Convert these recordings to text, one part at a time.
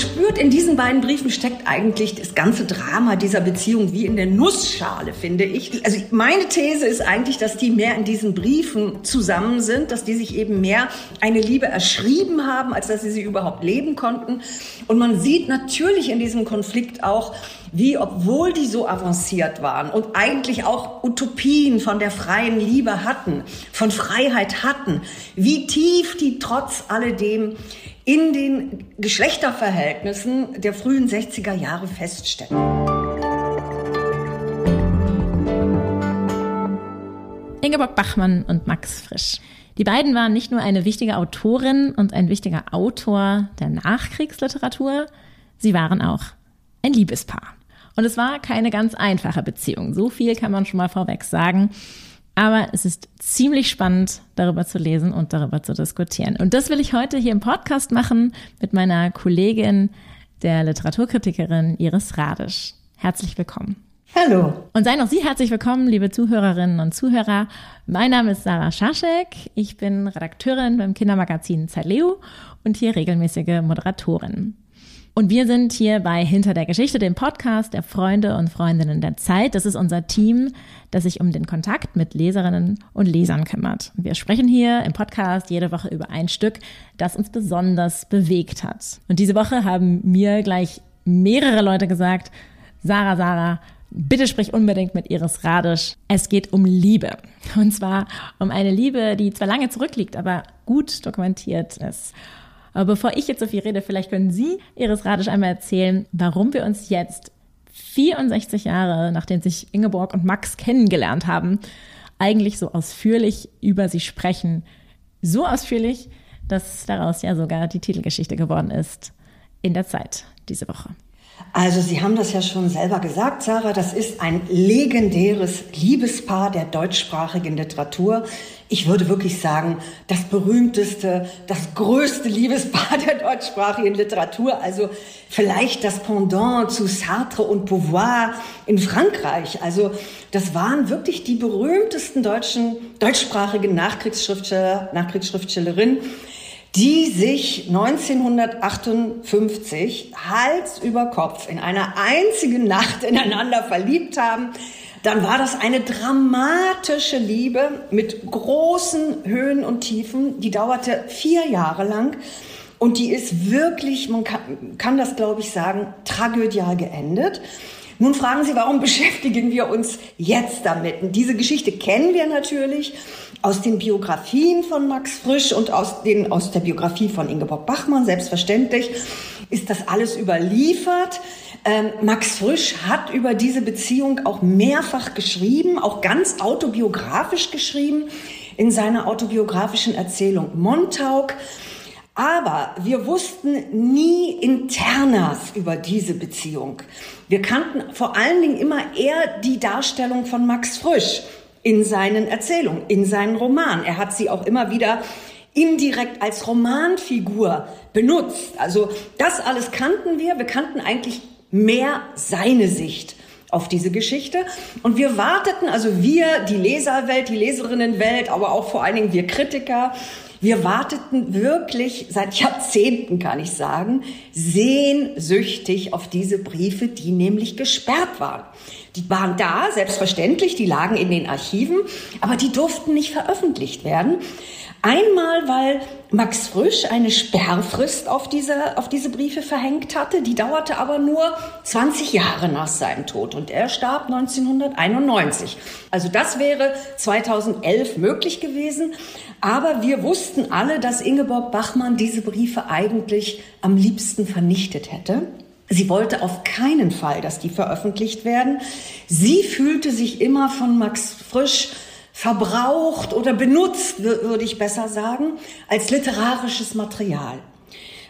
spürt, in diesen beiden Briefen steckt eigentlich das ganze Drama dieser Beziehung wie in der Nussschale, finde ich. Also meine These ist eigentlich, dass die mehr in diesen Briefen zusammen sind, dass die sich eben mehr eine Liebe erschrieben haben, als dass sie sie überhaupt leben konnten. Und man sieht natürlich in diesem Konflikt auch, wie obwohl die so avanciert waren und eigentlich auch Utopien von der freien Liebe hatten, von Freiheit hatten, wie tief die trotz alledem in den Geschlechterverhältnissen der frühen 60er Jahre feststecken. Ingeborg Bachmann und Max Frisch. Die beiden waren nicht nur eine wichtige Autorin und ein wichtiger Autor der Nachkriegsliteratur, sie waren auch ein Liebespaar. Und es war keine ganz einfache Beziehung. So viel kann man schon mal vorweg sagen. Aber es ist ziemlich spannend, darüber zu lesen und darüber zu diskutieren. Und das will ich heute hier im Podcast machen mit meiner Kollegin, der Literaturkritikerin Iris Radisch. Herzlich willkommen. Hallo. Und seien auch Sie herzlich willkommen, liebe Zuhörerinnen und Zuhörer. Mein Name ist Sarah Schaschek. Ich bin Redakteurin beim Kindermagazin Zaleo und hier regelmäßige Moderatorin. Und wir sind hier bei Hinter der Geschichte, dem Podcast der Freunde und Freundinnen der Zeit. Das ist unser Team, das sich um den Kontakt mit Leserinnen und Lesern kümmert. Wir sprechen hier im Podcast jede Woche über ein Stück, das uns besonders bewegt hat. Und diese Woche haben mir gleich mehrere Leute gesagt, Sarah, Sarah, Bitte sprich unbedingt mit Iris Radisch. Es geht um Liebe. Und zwar um eine Liebe, die zwar lange zurückliegt, aber gut dokumentiert ist. Aber bevor ich jetzt so viel rede, vielleicht können Sie, Iris Radisch, einmal erzählen, warum wir uns jetzt 64 Jahre, nachdem sich Ingeborg und Max kennengelernt haben, eigentlich so ausführlich über sie sprechen. So ausführlich, dass daraus ja sogar die Titelgeschichte geworden ist in der Zeit diese Woche. Also Sie haben das ja schon selber gesagt, Sarah, das ist ein legendäres Liebespaar der deutschsprachigen Literatur. Ich würde wirklich sagen, das berühmteste, das größte Liebespaar der deutschsprachigen Literatur. Also vielleicht das Pendant zu Sartre und Beauvoir in Frankreich. Also das waren wirklich die berühmtesten deutschen, deutschsprachigen Nachkriegsschriftsteller, Nachkriegsschriftstellerinnen die sich 1958 Hals über Kopf in einer einzigen Nacht ineinander verliebt haben, dann war das eine dramatische Liebe mit großen Höhen und Tiefen. Die dauerte vier Jahre lang. Und die ist wirklich, man kann, kann das glaube ich sagen, tragödial geendet. Nun fragen Sie, warum beschäftigen wir uns jetzt damit? Und diese Geschichte kennen wir natürlich aus den Biografien von Max Frisch und aus, den, aus der Biografie von Ingeborg Bachmann, selbstverständlich, ist das alles überliefert. Ähm, Max Frisch hat über diese Beziehung auch mehrfach geschrieben, auch ganz autobiografisch geschrieben in seiner autobiografischen Erzählung Montauk. Aber wir wussten nie Internas über diese Beziehung. Wir kannten vor allen Dingen immer eher die Darstellung von Max Frisch in seinen Erzählungen, in seinen Romanen. Er hat sie auch immer wieder indirekt als Romanfigur benutzt. Also das alles kannten wir. Wir kannten eigentlich mehr seine Sicht auf diese Geschichte. Und wir warteten, also wir, die Leserwelt, die Leserinnenwelt, aber auch vor allen Dingen wir Kritiker, wir warteten wirklich seit Jahrzehnten, kann ich sagen, sehnsüchtig auf diese Briefe, die nämlich gesperrt waren. Die waren da, selbstverständlich, die lagen in den Archiven, aber die durften nicht veröffentlicht werden. Einmal, weil Max Frisch eine Sperrfrist auf diese, auf diese Briefe verhängt hatte. Die dauerte aber nur 20 Jahre nach seinem Tod und er starb 1991. Also das wäre 2011 möglich gewesen. Aber wir wussten alle, dass Ingeborg Bachmann diese Briefe eigentlich am liebsten vernichtet hätte. Sie wollte auf keinen Fall, dass die veröffentlicht werden. Sie fühlte sich immer von Max Frisch verbraucht oder benutzt, würde ich besser sagen, als literarisches Material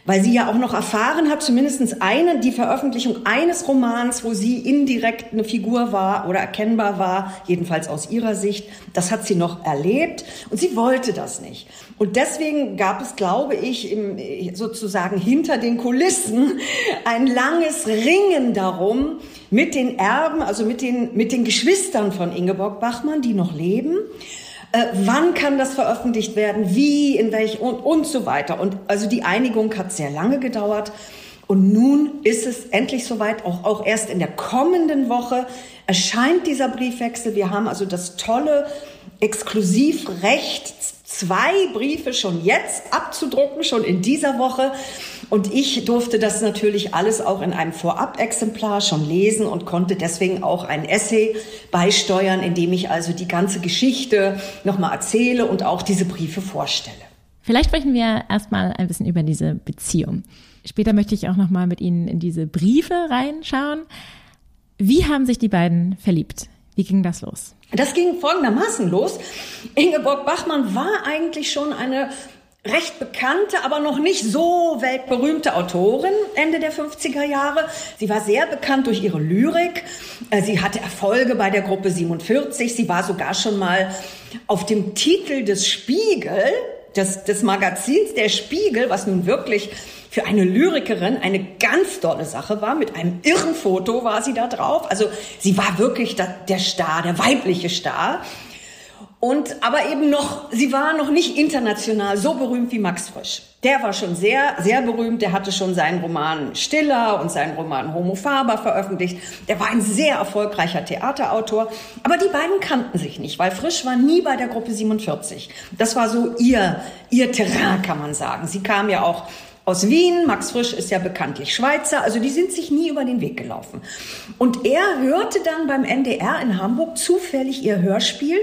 weil sie ja auch noch erfahren hat, zumindest eine, die Veröffentlichung eines Romans, wo sie indirekt eine Figur war oder erkennbar war, jedenfalls aus ihrer Sicht, das hat sie noch erlebt und sie wollte das nicht. Und deswegen gab es, glaube ich, im, sozusagen hinter den Kulissen ein langes Ringen darum, mit den Erben, also mit den, mit den Geschwistern von Ingeborg Bachmann, die noch leben, äh, wann kann das veröffentlicht werden, wie, in welch und, und so weiter. Und also die Einigung hat sehr lange gedauert. Und nun ist es endlich soweit, auch, auch erst in der kommenden Woche erscheint dieser Briefwechsel. Wir haben also das tolle Exklusivrecht, zwei Briefe schon jetzt abzudrucken, schon in dieser Woche. Und ich durfte das natürlich alles auch in einem Vorab-Exemplar schon lesen und konnte deswegen auch ein Essay beisteuern, in dem ich also die ganze Geschichte nochmal erzähle und auch diese Briefe vorstelle. Vielleicht sprechen wir erstmal ein bisschen über diese Beziehung. Später möchte ich auch nochmal mit Ihnen in diese Briefe reinschauen. Wie haben sich die beiden verliebt? Wie ging das los? Das ging folgendermaßen los. Ingeborg Bachmann war eigentlich schon eine recht bekannte, aber noch nicht so weltberühmte Autorin Ende der 50er Jahre. Sie war sehr bekannt durch ihre Lyrik. Äh, sie hatte Erfolge bei der Gruppe 47. Sie war sogar schon mal auf dem Titel des Spiegel, des, des Magazins Der Spiegel, was nun wirklich für eine Lyrikerin eine ganz tolle Sache war. Mit einem irren Foto war sie da drauf. Also sie war wirklich der Star, der weibliche Star. Und aber eben noch, sie war noch nicht international so berühmt wie Max Frisch. Der war schon sehr, sehr berühmt. Der hatte schon seinen Roman Stiller und seinen Roman Homo Faber veröffentlicht. Der war ein sehr erfolgreicher Theaterautor. Aber die beiden kannten sich nicht, weil Frisch war nie bei der Gruppe 47. Das war so ihr, ihr Terrain, kann man sagen. Sie kam ja auch aus Wien. Max Frisch ist ja bekanntlich Schweizer. Also die sind sich nie über den Weg gelaufen. Und er hörte dann beim NDR in Hamburg zufällig ihr Hörspiel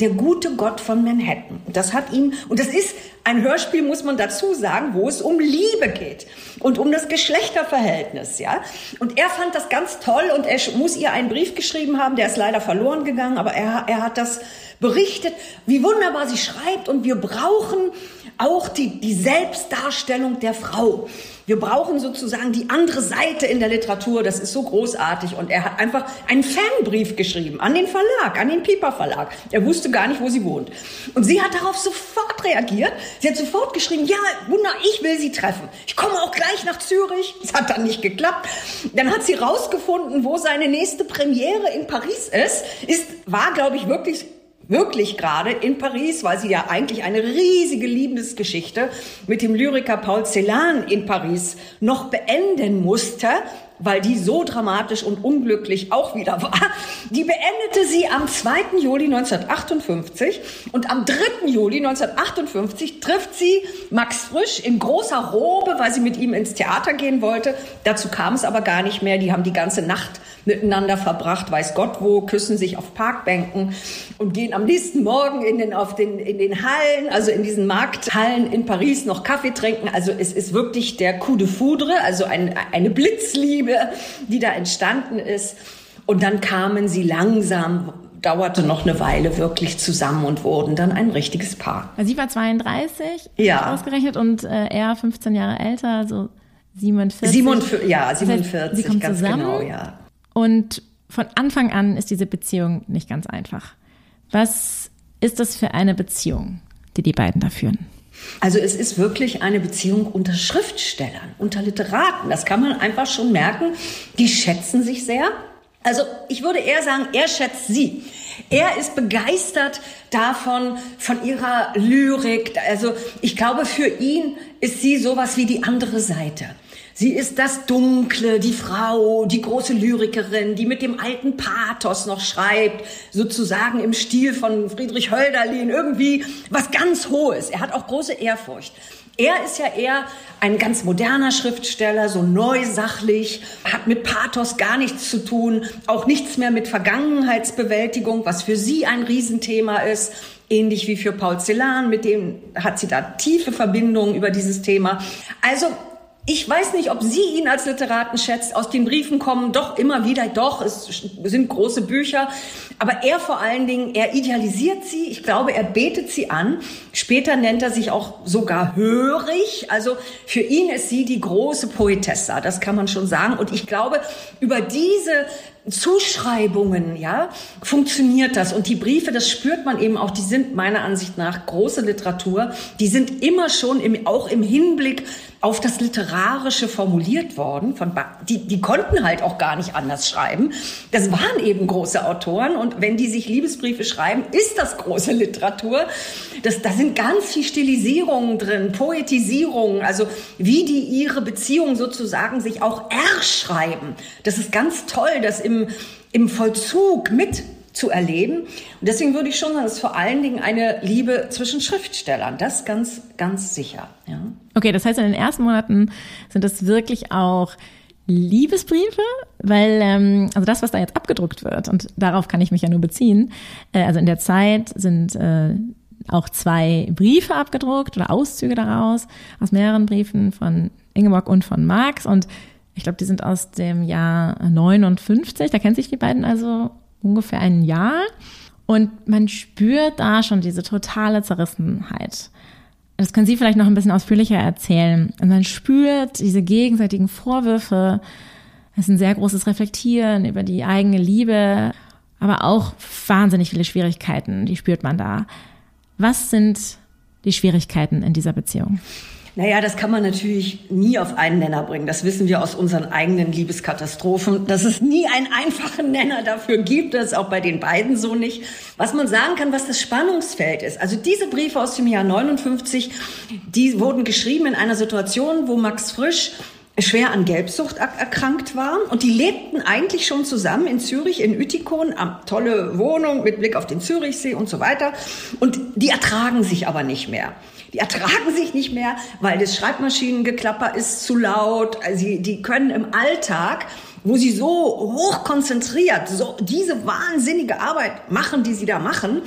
der gute Gott von Manhattan. Das hat ihm, und das ist ein Hörspiel, muss man dazu sagen, wo es um Liebe geht und um das Geschlechterverhältnis, ja. Und er fand das ganz toll und er muss ihr einen Brief geschrieben haben, der ist leider verloren gegangen, aber er, er hat das berichtet, wie wunderbar sie schreibt und wir brauchen auch die, die Selbstdarstellung der Frau. Wir brauchen sozusagen die andere Seite in der Literatur. Das ist so großartig. Und er hat einfach einen Fanbrief geschrieben an den Verlag, an den Piper Verlag. Er wusste gar nicht, wo sie wohnt. Und sie hat darauf sofort reagiert. Sie hat sofort geschrieben, ja, Wunder, ich will sie treffen. Ich komme auch gleich nach Zürich. Das hat dann nicht geklappt. Dann hat sie rausgefunden, wo seine nächste Premiere in Paris ist. Ist, war, glaube ich, wirklich wirklich gerade in Paris, weil sie ja eigentlich eine riesige Liebesgeschichte mit dem Lyriker Paul Celan in Paris noch beenden musste weil die so dramatisch und unglücklich auch wieder war. Die beendete sie am 2. Juli 1958 und am 3. Juli 1958 trifft sie Max Frisch in großer Robe, weil sie mit ihm ins Theater gehen wollte. Dazu kam es aber gar nicht mehr. Die haben die ganze Nacht miteinander verbracht, weiß Gott wo, küssen sich auf Parkbänken und gehen am nächsten Morgen in den, auf den, in den Hallen, also in diesen Markthallen in Paris noch Kaffee trinken. Also es ist wirklich der Coup de Foudre, also ein, eine Blitzliebe Liebe, die da entstanden ist. Und dann kamen sie langsam, dauerte noch eine Weile wirklich zusammen und wurden dann ein richtiges Paar. Sie war 32, ja. ausgerechnet, und äh, er 15 Jahre älter, also 47. 47 ja, 47, das heißt, sie kommen ganz zusammen genau, ja. Und von Anfang an ist diese Beziehung nicht ganz einfach. Was ist das für eine Beziehung, die die beiden da führen? Also es ist wirklich eine Beziehung unter Schriftstellern, unter Literaten. Das kann man einfach schon merken. Die schätzen sich sehr. Also ich würde eher sagen, er schätzt sie. Er ist begeistert davon, von ihrer Lyrik. Also ich glaube, für ihn ist sie sowas wie die andere Seite. Sie ist das Dunkle, die Frau, die große Lyrikerin, die mit dem alten Pathos noch schreibt, sozusagen im Stil von Friedrich Hölderlin, irgendwie was ganz Hohes. Er hat auch große Ehrfurcht. Er ist ja eher ein ganz moderner Schriftsteller, so neu sachlich, hat mit Pathos gar nichts zu tun, auch nichts mehr mit Vergangenheitsbewältigung, was für sie ein Riesenthema ist. Ähnlich wie für Paul Celan, mit dem hat sie da tiefe Verbindungen über dieses Thema. Also ich weiß nicht, ob sie ihn als Literaten schätzt. Aus den Briefen kommen doch immer wieder, doch, es sind große Bücher. Aber er vor allen Dingen, er idealisiert sie. Ich glaube, er betet sie an. Später nennt er sich auch sogar hörig. Also für ihn ist sie die große Poetessa. Das kann man schon sagen. Und ich glaube, über diese Zuschreibungen, ja, funktioniert das. Und die Briefe, das spürt man eben auch, die sind meiner Ansicht nach große Literatur. Die sind immer schon im, auch im Hinblick auf das Literarische formuliert worden. Von die, die konnten halt auch gar nicht anders schreiben. Das waren eben große Autoren. Und wenn die sich Liebesbriefe schreiben, ist das große Literatur. Das, da sind ganz viel Stilisierungen drin, Poetisierungen, also wie die ihre Beziehung sozusagen sich auch erschreiben. Das ist ganz toll, das im, im Vollzug mit zu erleben. Und deswegen würde ich schon sagen, es ist vor allen Dingen eine Liebe zwischen Schriftstellern. Das ganz, ganz sicher. Ja. Okay, das heißt, in den ersten Monaten sind das wirklich auch Liebesbriefe, weil ähm, also das, was da jetzt abgedruckt wird, und darauf kann ich mich ja nur beziehen, äh, also in der Zeit sind äh, auch zwei Briefe abgedruckt oder Auszüge daraus aus mehreren Briefen von Ingeborg und von Marx und ich glaube, die sind aus dem Jahr 59, da kennen sich die beiden also ungefähr ein Jahr. Und man spürt da schon diese totale Zerrissenheit. Das können Sie vielleicht noch ein bisschen ausführlicher erzählen. Und man spürt diese gegenseitigen Vorwürfe. Es ist ein sehr großes Reflektieren über die eigene Liebe, aber auch wahnsinnig viele Schwierigkeiten, die spürt man da. Was sind die Schwierigkeiten in dieser Beziehung? Naja, das kann man natürlich nie auf einen Nenner bringen. Das wissen wir aus unseren eigenen Liebeskatastrophen, dass es nie einen einfachen Nenner dafür gibt. Das ist auch bei den beiden so nicht. Was man sagen kann, was das Spannungsfeld ist. Also diese Briefe aus dem Jahr 59, die wurden geschrieben in einer Situation, wo Max Frisch schwer an Gelbsucht erkrankt war und die lebten eigentlich schon zusammen in Zürich, in Ütikon, tolle Wohnung mit Blick auf den Zürichsee und so weiter und die ertragen sich aber nicht mehr. Die ertragen sich nicht mehr, weil das Schreibmaschinengeklapper ist zu laut. Also die können im Alltag, wo sie so hoch konzentriert, so diese wahnsinnige Arbeit machen, die sie da machen,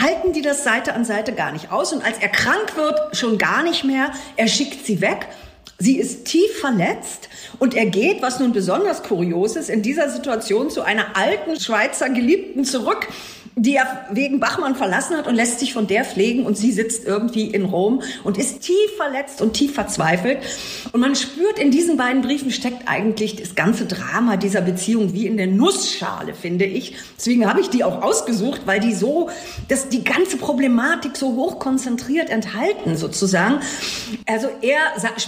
halten die das Seite an Seite gar nicht aus. Und als er krank wird, schon gar nicht mehr. Er schickt sie weg. Sie ist tief verletzt und er geht, was nun besonders kurios ist, in dieser Situation zu einer alten Schweizer Geliebten zurück, die er wegen Bachmann verlassen hat und lässt sich von der pflegen und sie sitzt irgendwie in Rom und ist tief verletzt und tief verzweifelt. Und man spürt, in diesen beiden Briefen steckt eigentlich das ganze Drama dieser Beziehung wie in der Nussschale, finde ich. Deswegen habe ich die auch ausgesucht, weil die so, dass die ganze Problematik so hoch konzentriert enthalten sozusagen. Also er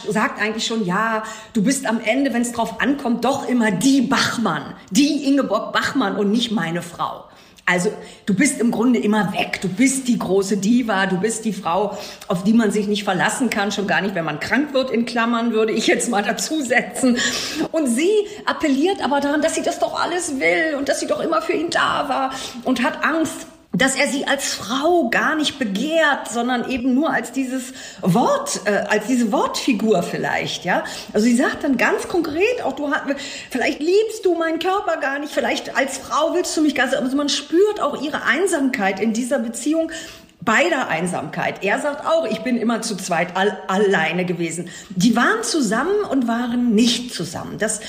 sagt eigentlich schon, ja, du bist am Ende, wenn es drauf ankommt, doch immer die Bachmann, die Ingeborg Bachmann und nicht meine Frau. Also du bist im Grunde immer weg. Du bist die große Diva, du bist die Frau, auf die man sich nicht verlassen kann, schon gar nicht, wenn man krank wird, in Klammern würde ich jetzt mal dazusetzen. Und sie appelliert aber daran, dass sie das doch alles will und dass sie doch immer für ihn da war und hat Angst, dass er sie als Frau gar nicht begehrt, sondern eben nur als dieses Wort, äh, als diese Wortfigur vielleicht, ja. Also sie sagt dann ganz konkret, auch du hast, vielleicht liebst du meinen Körper gar nicht, vielleicht als Frau willst du mich gar nicht, also man spürt auch ihre Einsamkeit in dieser Beziehung, beider Einsamkeit. Er sagt auch, ich bin immer zu zweit all, alleine gewesen. Die waren zusammen und waren nicht zusammen. Das,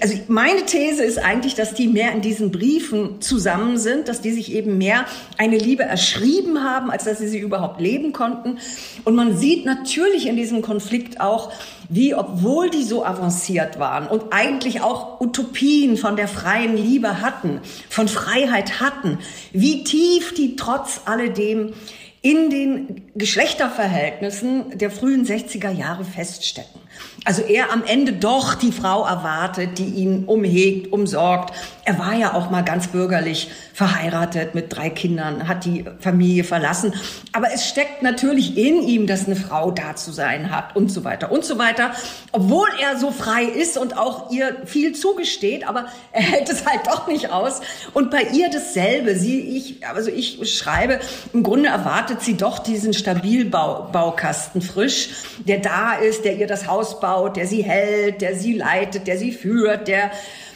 also meine These ist eigentlich, dass die mehr in diesen Briefen zusammen sind, dass die sich eben mehr eine Liebe erschrieben haben, als dass sie sie überhaupt leben konnten. Und man sieht natürlich in diesem Konflikt auch, wie, obwohl die so avanciert waren und eigentlich auch Utopien von der freien Liebe hatten, von Freiheit hatten, wie tief die trotz alledem in den Geschlechterverhältnissen der frühen 60er Jahre feststecken. Also er am Ende doch die Frau erwartet, die ihn umhegt, umsorgt. Er war ja auch mal ganz bürgerlich verheiratet mit drei Kindern, hat die Familie verlassen. Aber es steckt natürlich in ihm, dass eine Frau da zu sein hat und so weiter und so weiter. Obwohl er so frei ist und auch ihr viel zugesteht, aber er hält es halt doch nicht aus. Und bei ihr dasselbe. Sie, ich, also ich schreibe, im Grunde erwartet sie doch diesen Stabilbaukasten frisch, der da ist, der ihr das Haus baut aufbaut, der sie hält, der sie leitet, der sie führt, der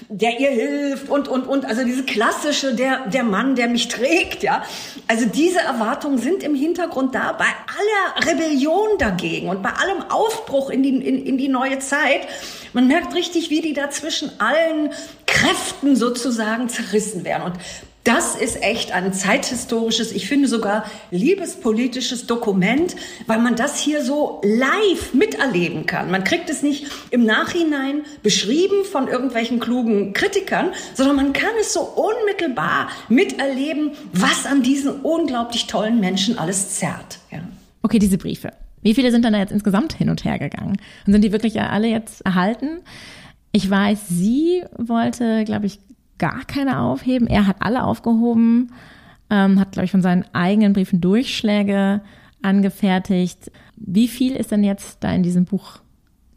der ihr hilft und und und. Also diese klassische der der Mann der mich trägt ja. Also diese Erwartungen sind im Hintergrund da bei aller Rebellion dagegen und bei allem Aufbruch in die in, in die neue Zeit. Man merkt richtig wie die da zwischen allen Kräften sozusagen zerrissen werden. Und Das ist echt ein zeithistorisches, ich finde sogar liebespolitisches Dokument, weil man das hier so live miterleben kann. Man kriegt es nicht im Nachhinein beschrieben von irgendwelchen klugen Kritikern, sondern man kann es so unmittelbar miterleben, was an diesen unglaublich tollen Menschen alles zerrt. Ja. Okay, diese Briefe. Wie viele sind dann da jetzt insgesamt hin und her gegangen? Und sind die wirklich alle jetzt erhalten? Ich weiß, sie wollte, glaube ich, gar keine aufheben. Er hat alle aufgehoben, ähm, hat, glaube ich, von seinen eigenen Briefen Durchschläge angefertigt. Wie viel ist denn jetzt da in diesem Buch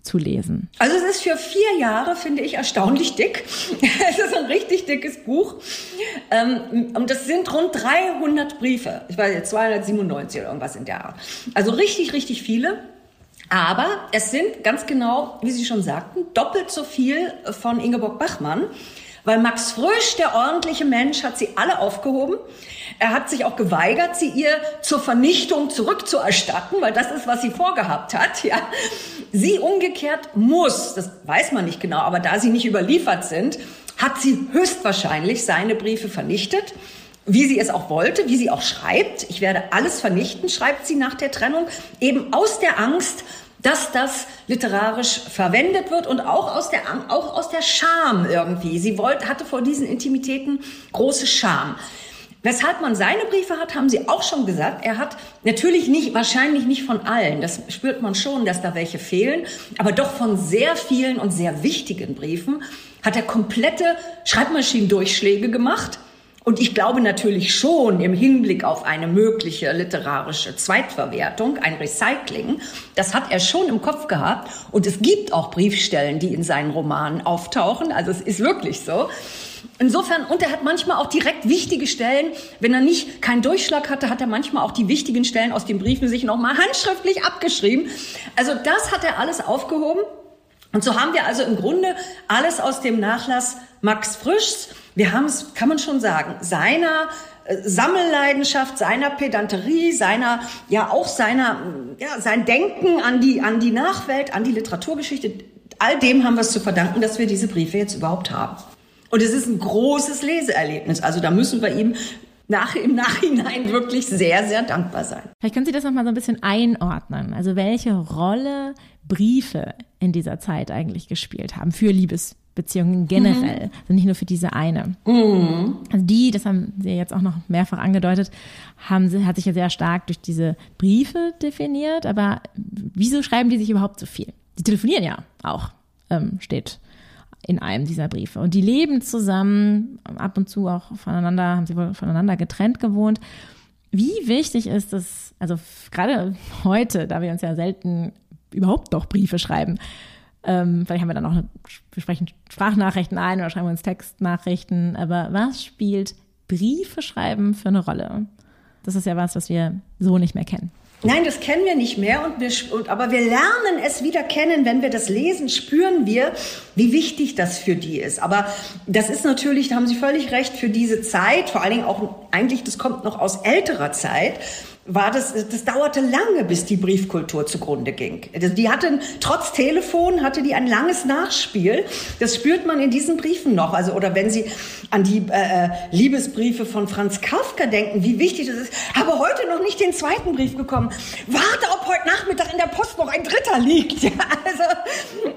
zu lesen? Also es ist für vier Jahre, finde ich, erstaunlich dick. es ist ein richtig dickes Buch. Ähm, und das sind rund 300 Briefe. Ich weiß jetzt 297 oder irgendwas in der Art. Also richtig, richtig viele. Aber es sind ganz genau, wie Sie schon sagten, doppelt so viel von Ingeborg Bachmann. Weil Max Frisch, der ordentliche Mensch, hat sie alle aufgehoben. Er hat sich auch geweigert, sie ihr zur Vernichtung zurückzuerstatten, weil das ist, was sie vorgehabt hat. Ja. Sie umgekehrt muss, das weiß man nicht genau, aber da sie nicht überliefert sind, hat sie höchstwahrscheinlich seine Briefe vernichtet wie sie es auch wollte, wie sie auch schreibt. Ich werde alles vernichten, schreibt sie nach der Trennung, eben aus der Angst, dass das literarisch verwendet wird und auch aus der, auch aus der Scham irgendwie. Sie wollte, hatte vor diesen Intimitäten große Scham. Weshalb man seine Briefe hat, haben Sie auch schon gesagt. Er hat natürlich nicht, wahrscheinlich nicht von allen. Das spürt man schon, dass da welche fehlen. Aber doch von sehr vielen und sehr wichtigen Briefen hat er komplette Schreibmaschinendurchschläge gemacht und ich glaube natürlich schon im Hinblick auf eine mögliche literarische Zweitverwertung, ein Recycling, das hat er schon im Kopf gehabt. Und es gibt auch Briefstellen, die in seinen Romanen auftauchen. Also es ist wirklich so. Insofern, und er hat manchmal auch direkt wichtige Stellen, wenn er nicht keinen Durchschlag hatte, hat er manchmal auch die wichtigen Stellen aus den Briefen sich nochmal handschriftlich abgeschrieben. Also das hat er alles aufgehoben. Und so haben wir also im Grunde alles aus dem Nachlass Max Frischs wir haben es, kann man schon sagen, seiner äh, Sammelleidenschaft, seiner Pedanterie, seiner, ja auch seiner, ja, sein Denken an die, an die Nachwelt, an die Literaturgeschichte, all dem haben wir es zu verdanken, dass wir diese Briefe jetzt überhaupt haben. Und es ist ein großes Leseerlebnis. Also da müssen wir ihm nach, im Nachhinein wirklich sehr, sehr dankbar sein. Vielleicht können Sie das nochmal so ein bisschen einordnen. Also welche Rolle Briefe in dieser Zeit eigentlich gespielt haben für Liebes Beziehungen generell, mhm. also nicht nur für diese eine. Mhm. Also die, das haben Sie jetzt auch noch mehrfach angedeutet, haben sie, hat sich ja sehr stark durch diese Briefe definiert, aber wieso schreiben die sich überhaupt so viel? Die telefonieren ja auch, ähm, steht in einem dieser Briefe. Und die leben zusammen, ab und zu auch voneinander, haben sie wohl voneinander getrennt gewohnt. Wie wichtig ist es, also gerade heute, da wir uns ja selten überhaupt noch Briefe schreiben, ähm, vielleicht haben wir dann auch, eine, wir sprechen Sprachnachrichten ein oder schreiben uns Textnachrichten. Aber was spielt Briefe schreiben für eine Rolle? Das ist ja was, was wir so nicht mehr kennen. Nein, das kennen wir nicht mehr, und wir, und, aber wir lernen es wieder kennen. Wenn wir das lesen, spüren wir, wie wichtig das für die ist. Aber das ist natürlich, da haben Sie völlig recht, für diese Zeit, vor allen Dingen auch eigentlich, das kommt noch aus älterer Zeit, war das, das dauerte lange, bis die Briefkultur zugrunde ging. Die hatten, trotz Telefon, hatte die ein langes Nachspiel. Das spürt man in diesen Briefen noch. Also, oder wenn Sie an die äh, äh, Liebesbriefe von Franz Kafka denken, wie wichtig das ist. Habe heute noch nicht den zweiten Brief bekommen. Warte, ob heute Nachmittag in der Post noch ein dritter liegt. Ja, also,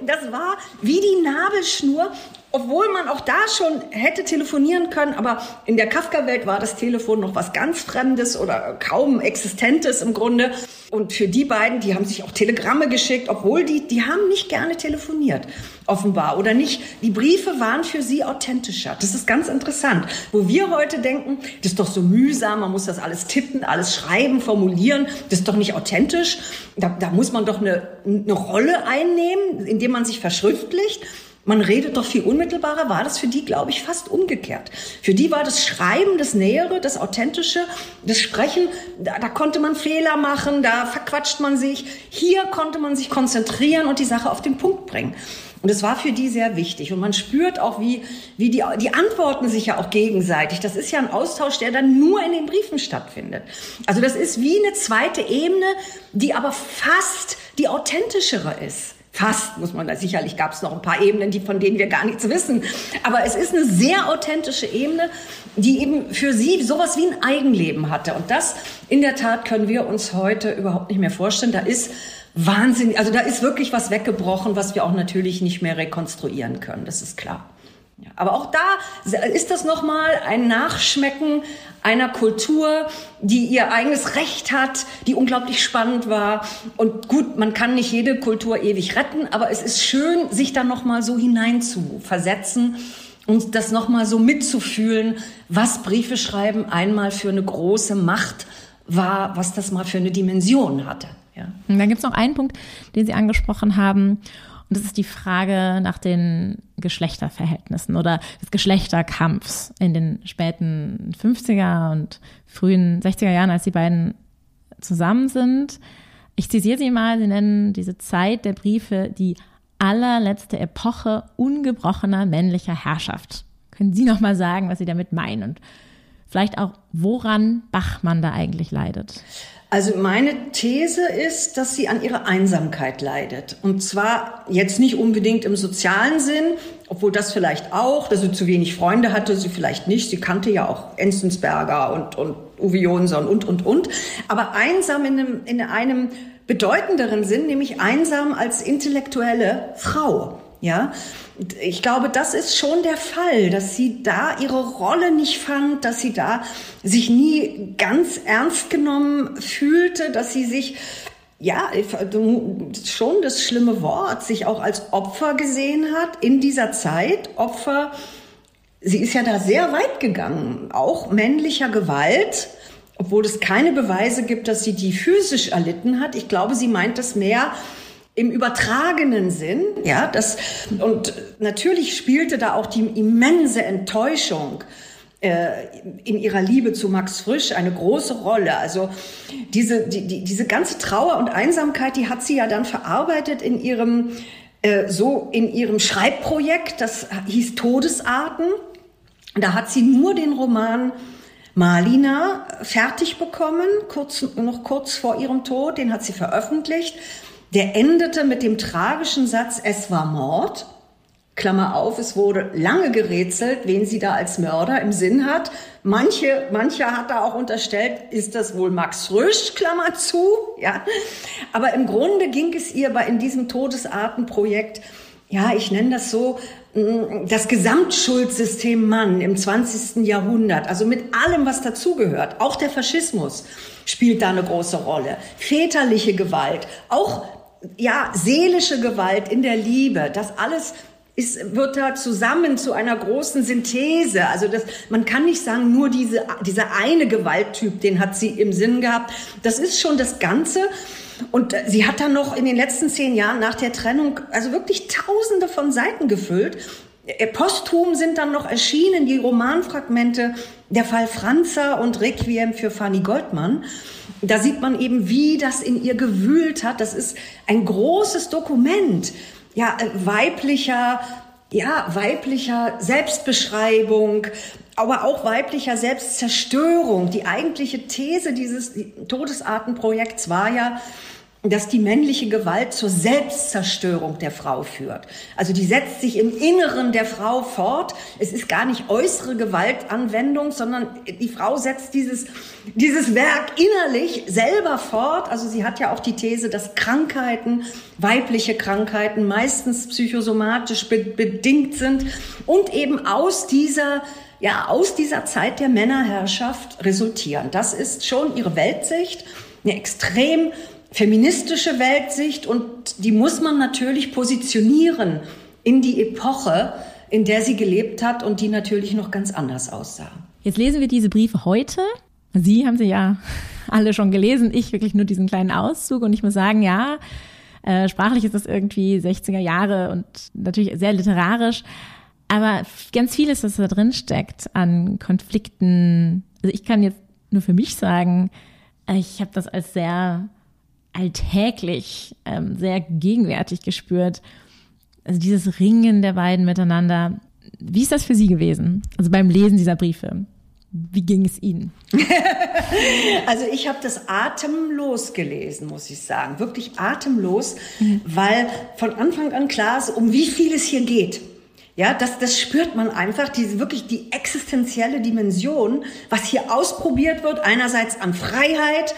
das war wie die Nabelschnur obwohl man auch da schon hätte telefonieren können, aber in der Kafka-Welt war das Telefon noch was ganz Fremdes oder kaum Existentes im Grunde. Und für die beiden, die haben sich auch Telegramme geschickt, obwohl die, die haben nicht gerne telefoniert, offenbar, oder nicht. Die Briefe waren für sie authentischer. Das ist ganz interessant. Wo wir heute denken, das ist doch so mühsam, man muss das alles tippen, alles schreiben, formulieren, das ist doch nicht authentisch. Da, da muss man doch eine, eine Rolle einnehmen, indem man sich verschriftlicht. Man redet doch viel unmittelbarer, war das für die, glaube ich, fast umgekehrt. Für die war das Schreiben das Nähere, das Authentische, das Sprechen, da, da konnte man Fehler machen, da verquatscht man sich. Hier konnte man sich konzentrieren und die Sache auf den Punkt bringen. Und es war für die sehr wichtig. Und man spürt auch, wie, wie die, die antworten sich ja auch gegenseitig. Das ist ja ein Austausch, der dann nur in den Briefen stattfindet. Also das ist wie eine zweite Ebene, die aber fast die authentischere ist Fast, muss man da, sicherlich gab es noch ein paar Ebenen, die, von denen wir gar nichts wissen. Aber es ist eine sehr authentische Ebene, die eben für sie sowas wie ein Eigenleben hatte. Und das, in der Tat, können wir uns heute überhaupt nicht mehr vorstellen. Da ist Wahnsinn, also da ist wirklich was weggebrochen, was wir auch natürlich nicht mehr rekonstruieren können. Das ist klar. Ja, aber auch da ist das nochmal ein Nachschmecken einer Kultur, die ihr eigenes Recht hat, die unglaublich spannend war. Und gut, man kann nicht jede Kultur ewig retten, aber es ist schön, sich da nochmal so hinein zu versetzen und das nochmal so mitzufühlen, was Briefe schreiben einmal für eine große Macht war, was das mal für eine Dimension hatte. Ja. Und dann gibt es noch einen Punkt, den Sie angesprochen haben. Und das ist die Frage nach den Geschlechterverhältnissen oder des Geschlechterkampfs in den späten 50er und frühen 60er Jahren, als die beiden zusammen sind. Ich zitiere Sie mal, Sie nennen diese Zeit der Briefe die allerletzte Epoche ungebrochener männlicher Herrschaft. Können Sie noch mal sagen, was Sie damit meinen und vielleicht auch, woran Bachmann da eigentlich leidet? Also meine These ist, dass sie an ihrer Einsamkeit leidet. Und zwar jetzt nicht unbedingt im sozialen Sinn, obwohl das vielleicht auch, dass sie zu wenig Freunde hatte, sie vielleicht nicht. Sie kannte ja auch Enzensberger und, und Uwe Jonsson und, und, und. Aber einsam in einem, in einem bedeutenderen Sinn, nämlich einsam als intellektuelle Frau. Ja, ich glaube, das ist schon der Fall, dass sie da ihre Rolle nicht fand, dass sie da sich nie ganz ernst genommen fühlte, dass sie sich ja, schon das schlimme Wort, sich auch als Opfer gesehen hat in dieser Zeit. Opfer, sie ist ja da sehr weit gegangen, auch männlicher Gewalt, obwohl es keine Beweise gibt, dass sie die physisch erlitten hat. Ich glaube, sie meint das mehr im übertragenen Sinn, ja, das, und natürlich spielte da auch die immense Enttäuschung äh, in ihrer Liebe zu Max Frisch eine große Rolle. Also diese, die, die, diese ganze Trauer und Einsamkeit, die hat sie ja dann verarbeitet in ihrem, äh, so in ihrem Schreibprojekt, das hieß Todesarten. Da hat sie nur den Roman Malina fertig bekommen, kurz, noch kurz vor ihrem Tod, den hat sie veröffentlicht. Der endete mit dem tragischen Satz, es war Mord. Klammer auf, es wurde lange gerätselt, wen sie da als Mörder im Sinn hat. Manche, mancher hat da auch unterstellt, ist das wohl Max Rösch, Klammer zu, ja. Aber im Grunde ging es ihr bei in diesem Todesartenprojekt, ja, ich nenne das so, mm, das Gesamtschuldsystem Mann im 20. Jahrhundert, also mit allem, was dazugehört, auch der Faschismus spielt da eine große Rolle. Väterliche Gewalt, auch ja, seelische Gewalt in der Liebe, das alles ist, wird da zusammen zu einer großen Synthese. Also das, man kann nicht sagen, nur diese, dieser eine Gewalttyp, den hat sie im Sinn gehabt. Das ist schon das Ganze. Und sie hat dann noch in den letzten zehn Jahren nach der Trennung also wirklich Tausende von Seiten gefüllt. Posthum sind dann noch erschienen die Romanfragmente Der Fall Franzer und Requiem für Fanny Goldmann. Da sieht man eben, wie das in ihr gewühlt hat. Das ist ein großes Dokument, ja, äh, weiblicher, ja, weiblicher Selbstbeschreibung, aber auch weiblicher Selbstzerstörung. Die eigentliche These dieses Todesartenprojekts war ja, dass die männliche Gewalt zur Selbstzerstörung der Frau führt. Also die setzt sich im Inneren der Frau fort. Es ist gar nicht äußere Gewaltanwendung, sondern die Frau setzt dieses, dieses Werk innerlich selber fort. Also sie hat ja auch die These, dass Krankheiten, weibliche Krankheiten meistens psychosomatisch bedingt sind und eben aus dieser ja, aus dieser Zeit der Männerherrschaft resultieren. Das ist schon ihre Weltsicht, eine extrem feministische Weltsicht und die muss man natürlich positionieren in die Epoche, in der sie gelebt hat und die natürlich noch ganz anders aussah. Jetzt lesen wir diese Briefe heute. Sie haben sie ja alle schon gelesen, ich wirklich nur diesen kleinen Auszug und ich muss sagen, ja, äh, sprachlich ist das irgendwie 60er Jahre und natürlich sehr literarisch, aber ganz vieles, was da drin steckt an Konflikten, also ich kann jetzt nur für mich sagen, ich habe das als sehr alltäglich ähm, sehr gegenwärtig gespürt. Also dieses Ringen der beiden miteinander. Wie ist das für Sie gewesen? Also beim Lesen dieser Briefe? Wie ging es Ihnen? also ich habe das atemlos gelesen, muss ich sagen. Wirklich atemlos, mhm. weil von Anfang an klar ist, um wie viel es hier geht. Ja, das, das spürt man einfach, diese wirklich die existenzielle Dimension, was hier ausprobiert wird, einerseits an Freiheit,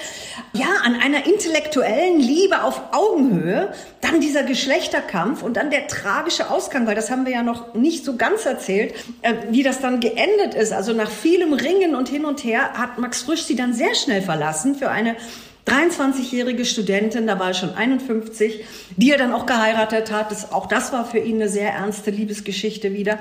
ja, an einer intellektuellen Liebe auf Augenhöhe, dann dieser Geschlechterkampf und dann der tragische Ausgang, weil das haben wir ja noch nicht so ganz erzählt, äh, wie das dann geendet ist. Also nach vielem Ringen und hin und her hat Max Frisch sie dann sehr schnell verlassen für eine 23-jährige Studentin, da war er schon 51, die er dann auch geheiratet hat. Das, auch das war für ihn eine sehr ernste Liebesgeschichte wieder.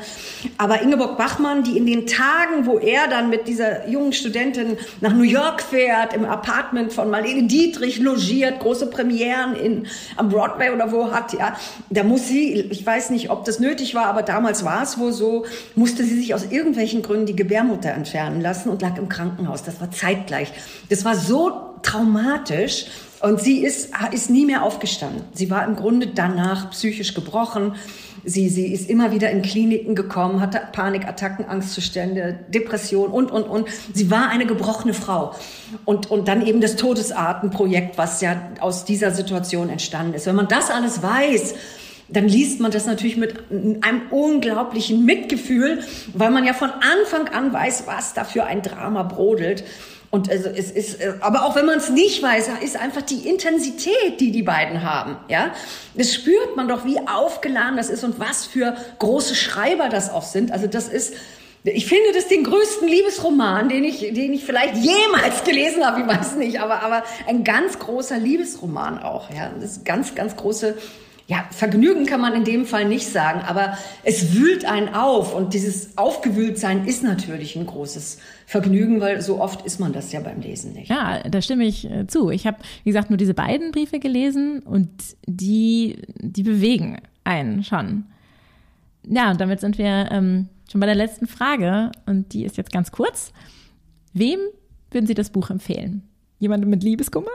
Aber Ingeborg Bachmann, die in den Tagen, wo er dann mit dieser jungen Studentin nach New York fährt, im Apartment von Marlene Dietrich logiert, große Premieren in, am Broadway oder wo hat, ja, da muss sie, ich weiß nicht, ob das nötig war, aber damals war es wohl so, musste sie sich aus irgendwelchen Gründen die Gebärmutter entfernen lassen und lag im Krankenhaus. Das war zeitgleich. Das war so traumatisch. Und sie ist, ist nie mehr aufgestanden. Sie war im Grunde danach psychisch gebrochen. Sie, sie ist immer wieder in Kliniken gekommen, hatte Panikattacken, Angstzustände, Depression und, und, und. Sie war eine gebrochene Frau. Und, und dann eben das Todesartenprojekt, was ja aus dieser Situation entstanden ist. Wenn man das alles weiß, dann liest man das natürlich mit einem unglaublichen Mitgefühl, weil man ja von Anfang an weiß, was da für ein Drama brodelt. Und also es ist, äh, aber auch wenn man es nicht weiß, ist einfach die Intensität, die die beiden haben. Ja, das spürt man doch, wie aufgeladen das ist und was für große Schreiber das auch sind. Also das ist, ich finde das den größten Liebesroman, den ich, den ich vielleicht jemals gelesen habe. Ich weiß nicht, aber aber ein ganz großer Liebesroman auch. Ja, das ist ganz ganz große ja, Vergnügen kann man in dem Fall nicht sagen, aber es wühlt einen auf und dieses Aufgewühltsein ist natürlich ein großes Vergnügen, weil so oft ist man das ja beim Lesen nicht. Ja, da stimme ich äh, zu. Ich habe, wie gesagt, nur diese beiden Briefe gelesen und die, die bewegen einen schon. Ja, und damit sind wir ähm, schon bei der letzten Frage und die ist jetzt ganz kurz. Wem würden Sie das Buch empfehlen? Jemandem mit Liebeskummer?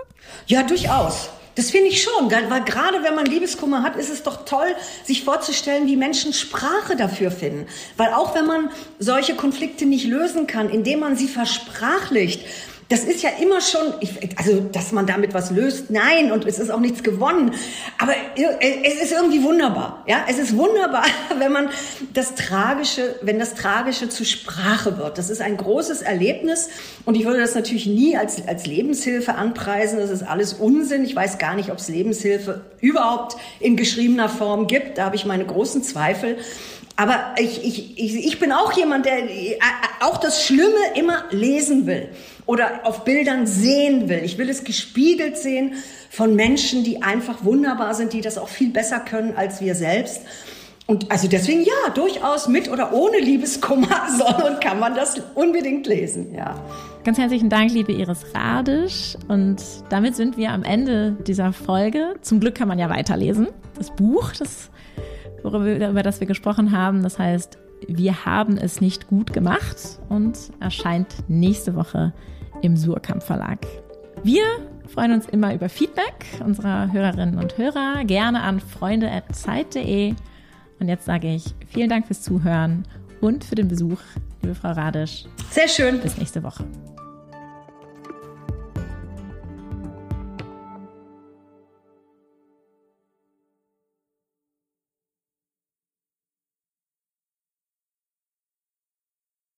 Ja, durchaus. Das finde ich schon, weil gerade wenn man Liebeskummer hat, ist es doch toll, sich vorzustellen, wie Menschen Sprache dafür finden. Weil auch wenn man solche Konflikte nicht lösen kann, indem man sie versprachlicht, das ist ja immer schon, also dass man damit was löst, nein, und es ist auch nichts gewonnen. Aber es ist irgendwie wunderbar, ja. Es ist wunderbar, wenn man das Tragische, wenn das Tragische zu Sprache wird. Das ist ein großes Erlebnis und ich würde das natürlich nie als als Lebenshilfe anpreisen. Das ist alles Unsinn. Ich weiß gar nicht, ob es Lebenshilfe überhaupt in geschriebener Form gibt. Da habe ich meine großen Zweifel. Aber ich, ich, ich, ich bin auch jemand, der äh, auch das Schlimme immer lesen will oder auf Bildern sehen will. Ich will es gespiegelt sehen von Menschen, die einfach wunderbar sind, die das auch viel besser können als wir selbst. Und also deswegen ja, durchaus mit oder ohne Liebeskummer soll und kann man das unbedingt lesen, ja. Ganz herzlichen Dank, liebe Iris Radisch. Und damit sind wir am Ende dieser Folge. Zum Glück kann man ja weiterlesen. Das Buch, das, worüber, über das wir gesprochen haben, das heißt, wir haben es nicht gut gemacht und erscheint nächste Woche im Surkamp Verlag. Wir freuen uns immer über Feedback unserer Hörerinnen und Hörer, gerne an freunde.zeit.de. Und jetzt sage ich vielen Dank fürs Zuhören und für den Besuch, liebe Frau Radisch. Sehr schön. Bis nächste Woche.